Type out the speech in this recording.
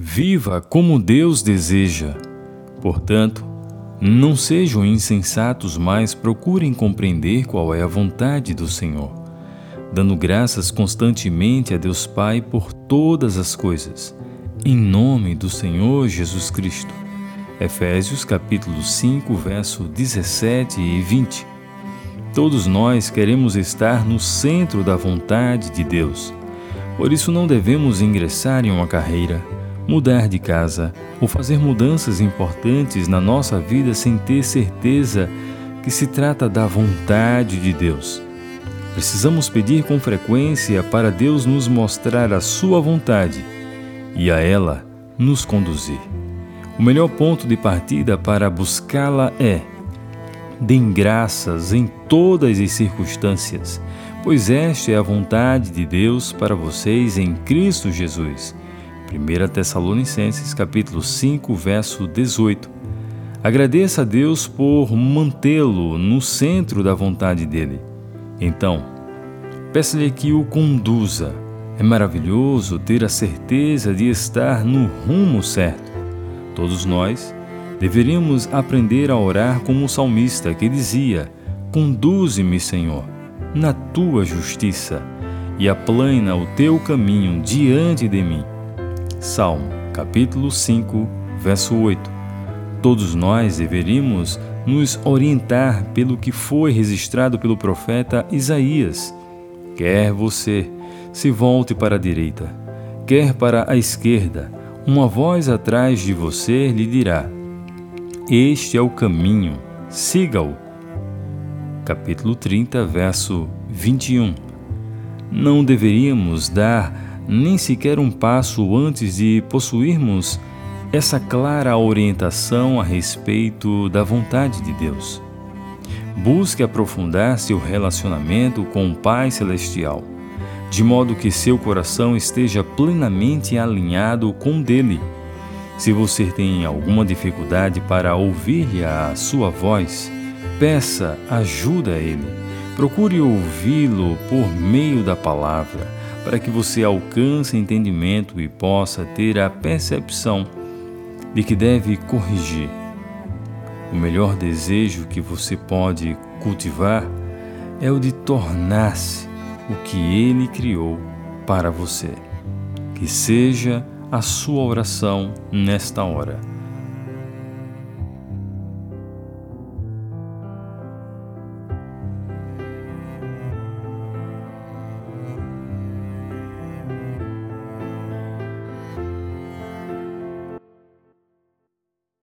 Viva como Deus deseja. Portanto, não sejam insensatos, mas procurem compreender qual é a vontade do Senhor, dando graças constantemente a Deus Pai por todas as coisas, em nome do Senhor Jesus Cristo. Efésios capítulo 5, verso 17 e 20. Todos nós queremos estar no centro da vontade de Deus. Por isso não devemos ingressar em uma carreira, mudar de casa ou fazer mudanças importantes na nossa vida sem ter certeza que se trata da vontade de Deus. Precisamos pedir com frequência para Deus nos mostrar a Sua vontade e a ela nos conduzir. O melhor ponto de partida para buscá-la é: deem graças em todas as circunstâncias, pois esta é a vontade de Deus para vocês em Cristo Jesus. 1 Tessalonicenses capítulo 5, verso 18. Agradeça a Deus por mantê-lo no centro da vontade dele. Então, peça-lhe que o conduza. É maravilhoso ter a certeza de estar no rumo certo. Todos nós deveríamos aprender a orar como o salmista que dizia: Conduze-me, Senhor, na tua justiça e aplana o teu caminho diante de mim. Salmo, capítulo 5, verso 8. Todos nós deveríamos nos orientar pelo que foi registrado pelo profeta Isaías. Quer você se volte para a direita, quer para a esquerda, uma voz atrás de você lhe dirá: Este é o caminho, siga-o. Capítulo 30, verso 21. Não deveríamos dar nem sequer um passo antes de possuirmos essa clara orientação a respeito da vontade de Deus. Busque aprofundar seu relacionamento com o Pai Celestial, de modo que seu coração esteja plenamente alinhado com o dele. Se você tem alguma dificuldade para ouvir a sua voz, peça ajuda a ele. Procure ouvi-lo por meio da palavra para que você alcance entendimento e possa ter a percepção de que deve corrigir. O melhor desejo que você pode cultivar é o de tornar-se o que Ele criou para você. Que seja a sua oração nesta hora